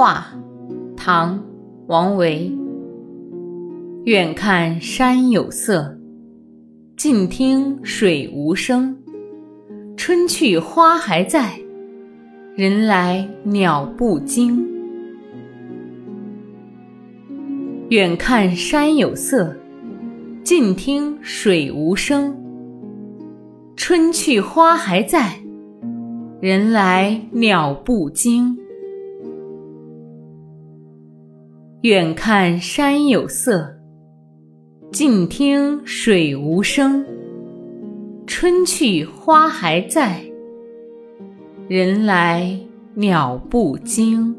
画，唐·王维。远看山有色，近听水无声。春去花还在，人来鸟不惊。远看山有色，近听水无声。春去花还在，人来鸟不惊。远看山有色，近听水无声。春去花还在，人来鸟不惊。